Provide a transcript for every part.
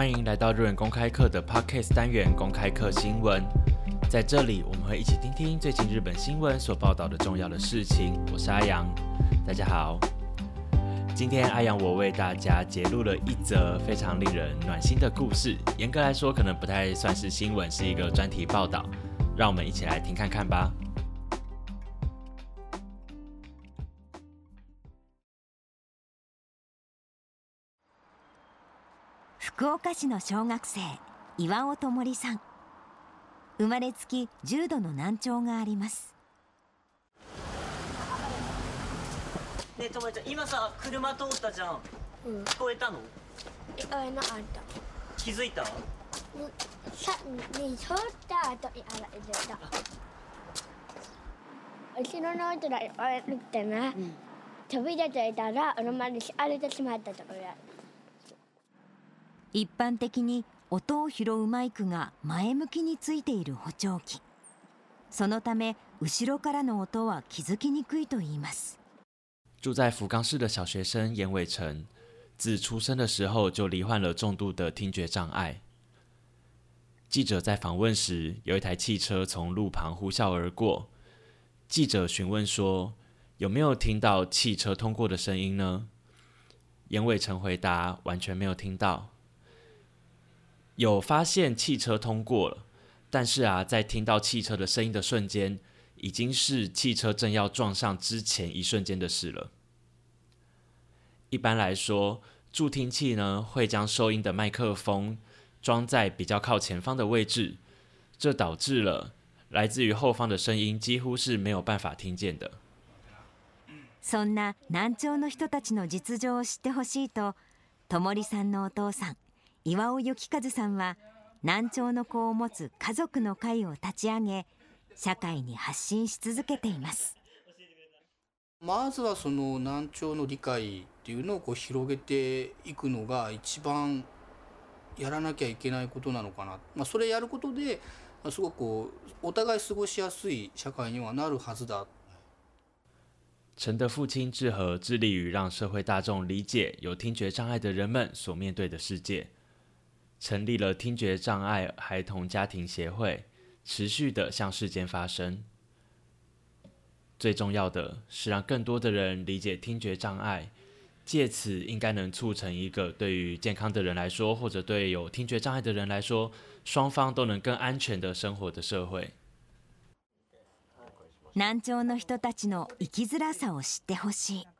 欢迎来到日本公开课的 Podcast 单元公开课新闻，在这里我们会一起听听最近日本新闻所报道的重要的事情。我是阿阳，大家好。今天阿阳我为大家揭露了一则非常令人暖心的故事。严格来说，可能不太算是新闻，是一个专题报道。让我们一起来听看看吧。福岡市の小学生、岩尾ともりさん。生まれつき重度の難聴があります。ねえ、ともりちゃん、今さ、車通ったじゃん。うん、聞こえたの聞こえなかった。気づいたさ、ね、通った後にあら、入れた。後ろの音が悪くてね、うん、飛び出ていたら、あのまに歩れてしまったところだった。一般的に音を拾うマイクが前向きについている補聴器。そのため後ろからの音は気づきにくいと言います。住在福冈市的小学生严伟成，自出生的时候就罹患了重度的听觉障碍。记者在访问时，有一台汽车从路旁呼啸而过。记者询问说：“有没有听到汽车通过的声音呢？”严伟成回答：“完全没有听到。”有发现汽车通过了，但是啊，在听到汽车的声音的瞬间，已经是汽车正要撞上之前一瞬间的事了。一般来说，助听器呢会将收音的麦克风装在比较靠前方的位置，这导致了来自于后方的声音几乎是没有办法听见的。そんな難聴の人たちの実情を知ってほしいと、智利さんのお父さん。岩尾幸和さんは、難聴の子を持つ家族の会を立ち上げ、社会に発信し続けています。まずはその難聴の理解っていうのをこう広げていくのが一番やらなきゃいけないことなのかな。まあ、それやることで、すごくこうお互い過ごしやすい社会にはなるはずだ。陈的父亲志和致力于让社会大众理解有听觉障碍的人们所面对的世界。成立了听觉障碍孩童家庭协会，持续的向世间发声。最重要的是，让更多的人理解听觉障碍，借此应该能促成一个对于健康的人来说，或者对有听觉障碍的人来说，双方都能更安全的生活的社会。難聴の人たちの生きづらさを知ってほしい。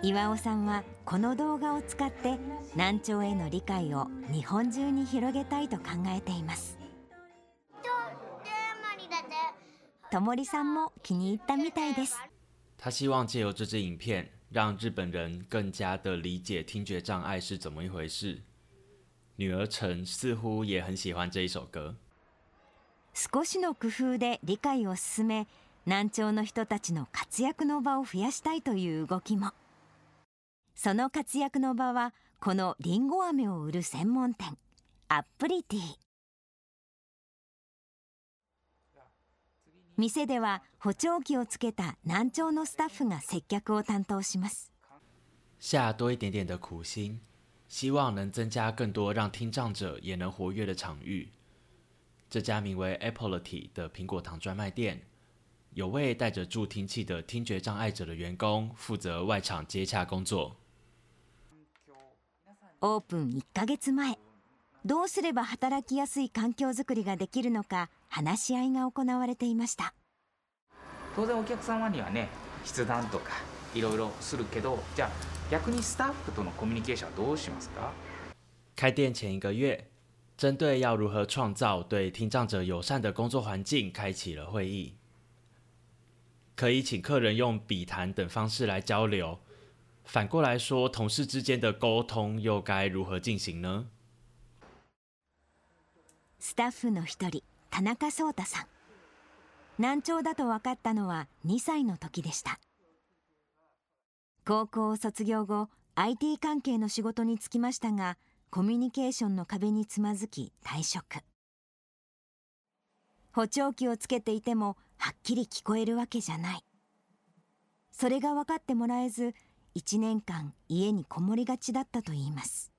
岩尾さんはこの動画を使って難聴への理解を日本中に広げたいと考えていますともりさんも気に入ったみたいです他希望借由这支影片让日本人更加的理解听觉障碍是怎么一回事女儿陈似乎也很喜欢这一首歌少しの工夫で理解を進め難聴の人たちの活躍の場を増やしたいという動きも。その活躍の場は、このりんご飴を売る専門店、アップリティ。店では補聴器をつけた難聴のスタッフが接客を担当します。下多一点点的苦心，希望能增加更多让听障者也能活跃的场域。这家名为 Apple t 的苹果糖专卖店，有位带着助听器的听觉障碍者的员工负责外场接洽工作。オープン1ヶ月前、どうすれば働きやすい環境づくりができるのか、話し合いが行われていました。当然お客様にはね、筆談とかいろいろするけど、じゃあ逆にスタッフとのコミュニケーションはどうしますか開店前一个月，针对要如何创造对听障者友善的工作环境，开启了会议。可以请客人用笔谈等方式来交流，反过来说，同事之间的沟通又该如何进行呢？スタッフの一人、田中壮太さん。難聴だと分かったのは2歳の時でした。高校を卒業後、IT 関係の仕事に就きましたが、コミュニケーションの壁につまずき退職。補聴器をつけていてもはっきり聞こえるわけじゃない。それが分かってもらえず、1年間家にこもりがちだったといいます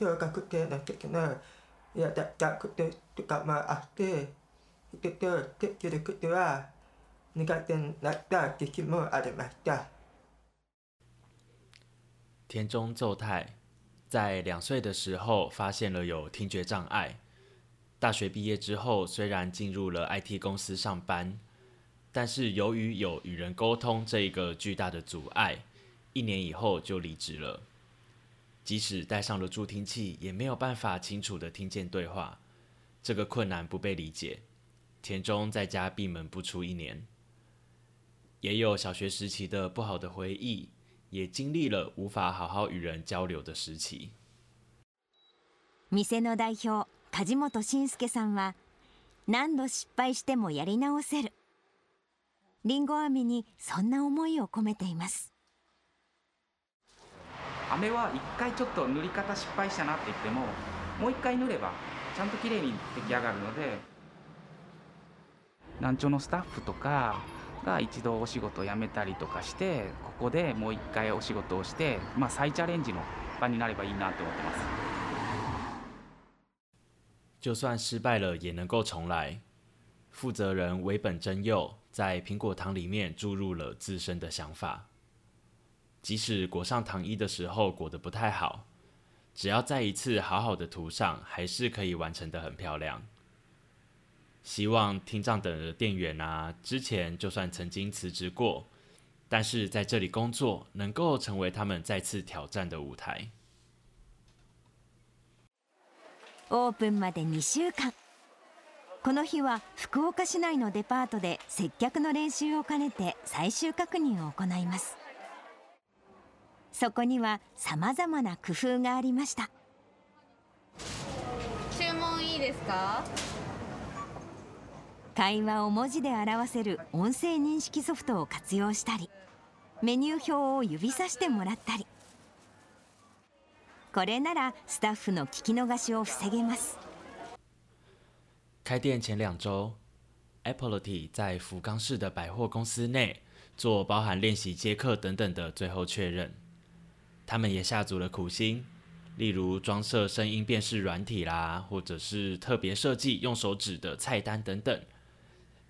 小学生の時の嫌だったとかもあって人と接することは苦手になった時期もありました田中奏太在两岁的时候发现了有听觉障碍。大学毕业之后，虽然进入了 IT 公司上班，但是由于有与人沟通这一个巨大的阻碍，一年以后就离职了。即使戴上了助听器，也没有办法清楚的听见对话。这个困难不被理解，田中在家闭门不出一年。也有小学时期的不好的回忆，也经历了无法好好与人交流的时期。店の代表梶本信介さんは何度失敗してもやり直せる。りんご飴にそんな思いを込めています飴は1回ちょっと塗り方失敗したなって言ってももう1回塗ればちゃんときれいに出来上がるので難聴のスタッフとかが一度お仕事を辞めたりとかしてここでもう1回お仕事をして、まあ、再チャレンジの場になればいいなと思ってます。就算失败了，也能够重来。负责人尾本真佑在苹果糖里面注入了自身的想法，即使裹上糖衣的时候裹得不太好，只要再一次好好的涂上，还是可以完成的很漂亮。希望听障等的店员啊，之前就算曾经辞职过，但是在这里工作，能够成为他们再次挑战的舞台。オープンまで週間。この日は福岡市内のデパートで接客の練習を兼ねて最終確認を行います。そこには様々な工夫がありました。注文いいですか会話を文字で表せる音声認識ソフトを活用したり、メニュー表を指さしてもらったり、これならスタッフの聞き逃しを防げます。开店前两周，Apple y 在福冈市的百货公司内做包含练习接客等等的最后确认。他们也下足了苦心，例如装设声音辨识软体啦，或者是特别设计用手指的菜单等等，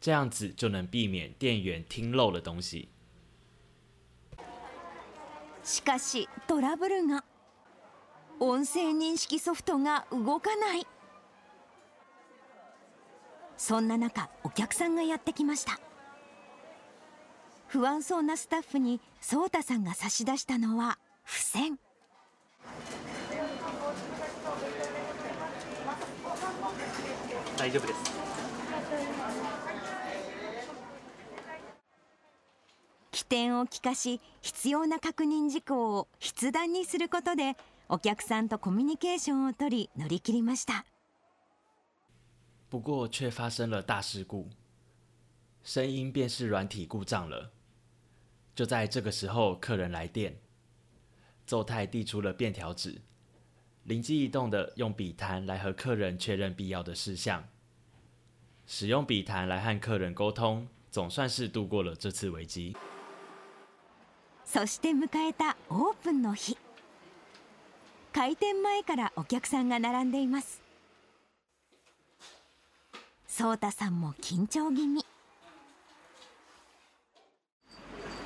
这样子就能避免店员听漏了东西。しかし、トラブルが音声認識ソフトが動かない。そんな中お客さんがやってきました不安そうなスタッフに颯太さんが差し出したのは付箋大丈夫です起点を聞かし必要な確認事項を筆談にすることでお客さんとコミュニケーションを取り乗り切りました不过却发生了大事故，声音便是软体故障了。就在这个时候，客人来电，奏太递出了便条纸，灵机一动的用笔谈来和客人确认必要的事项。使用笔谈来和客人沟通，总算是度过了这次危机。そして迎えたオープンの日。開店前からお客さんが並んでいます。颯太さんも緊張気味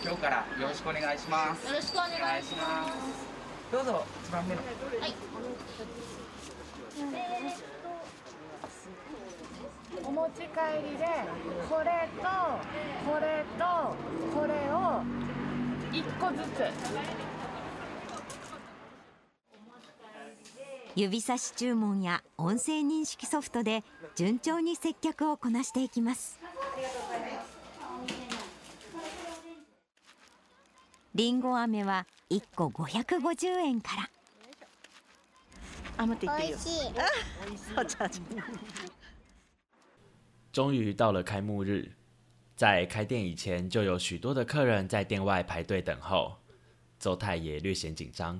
今日からよろしくお願いしますよろしくお願いしますどうぞ一番目のはい、えー、お持ち帰りでこれとこれとこれを一個ずつ指差し注文や音声認識ソフトで順調に接客をこなしていきますりんご飴は1個550円からあ待っていい终于到了开幕日，在开店以前就有许多的客人在店外排队等候，あ。太也略显紧张。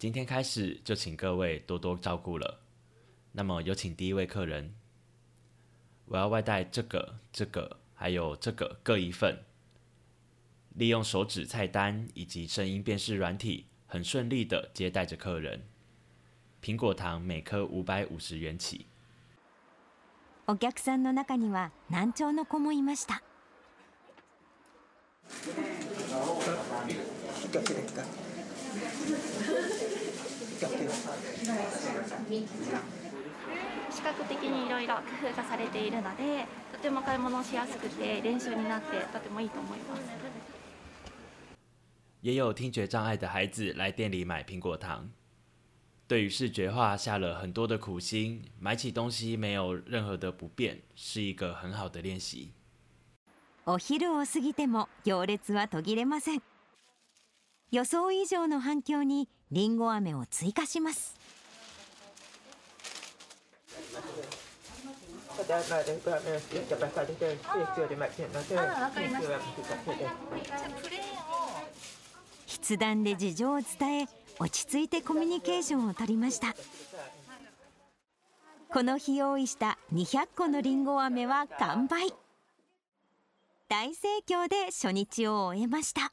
今天开始就请各位多多照顾了。那么有请第一位客人。我要外带这个、这个还有这个各一份。利用手指菜单以及声音辨识软体，很顺利的接待着客人。苹果糖每颗五百五十元起。お客さんの中には難聴の子もいました。視覚的にいろいろ工夫がされているのでとても買い物しやすくて練習になってとてもいいと思います。也有听觉障碍的孩子来店里买苹果糖，对于视觉化下了很多的苦心，买起东西没有任何的不便，是一个很好的练习。お昼を過ぎても行列は途切れません。予想以上の反響にりんご飴を追加します筆談で事情を伝え落ち着いてコミュニケーションを取りましたこの日用意した200個のりんご飴は完売大盛況で初日を終えました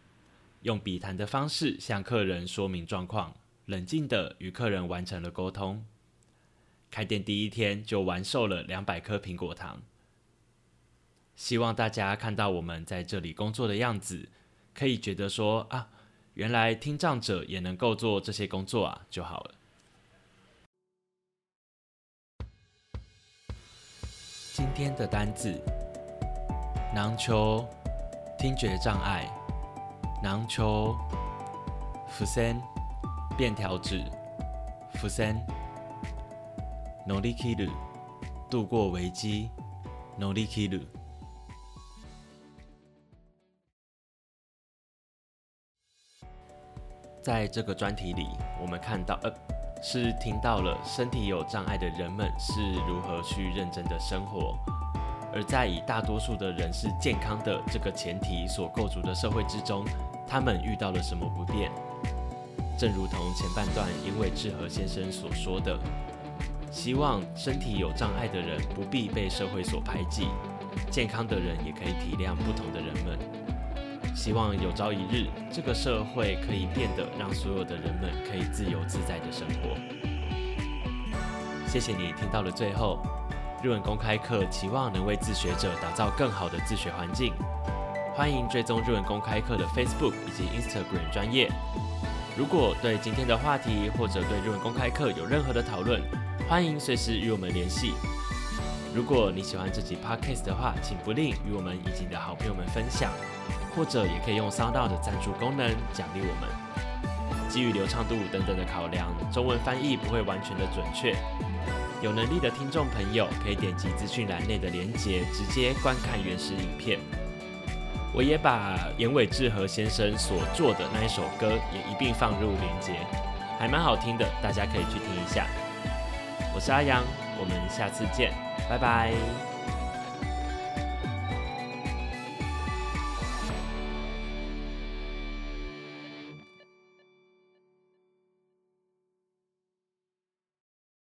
用笔谈的方式向客人说明状况，冷静的与客人完成了沟通。开店第一天就完售了两百颗苹果糖。希望大家看到我们在这里工作的样子，可以觉得说啊，原来听障者也能够做这些工作啊就好了。今天的单子，囊球，听觉障碍。篮球、伏生、便条纸、伏生，努力记录，度过危机，努力记录。在这个专题里，我们看到，呃，是听到了身体有障碍的人们是如何去认真的生活，而在以大多数的人是健康的这个前提所构筑的社会之中。他们遇到了什么不便？正如同前半段因为志和先生所说的，希望身体有障碍的人不必被社会所排挤，健康的人也可以体谅不同的人们。希望有朝一日，这个社会可以变得让所有的人们可以自由自在的生活。谢谢你听到了最后，日文公开课期望能为自学者打造更好的自学环境。欢迎追踪日文公开课的 Facebook 以及 Instagram 专业。如果对今天的话题或者对日文公开课有任何的讨论，欢迎随时与我们联系。如果你喜欢这集 Podcast 的话，请不吝与我们以及你的好朋友们分享，或者也可以用 Sound 的赞助功能奖励我们。基于流畅度等等的考量，中文翻译不会完全的准确。有能力的听众朋友可以点击资讯栏内的链接，直接观看原始影片。我也把岩伟志和先生所做的那一首歌也一并放入链接，还蛮好听的，大家可以去听一下。我是阿阳，我们下次见，拜拜。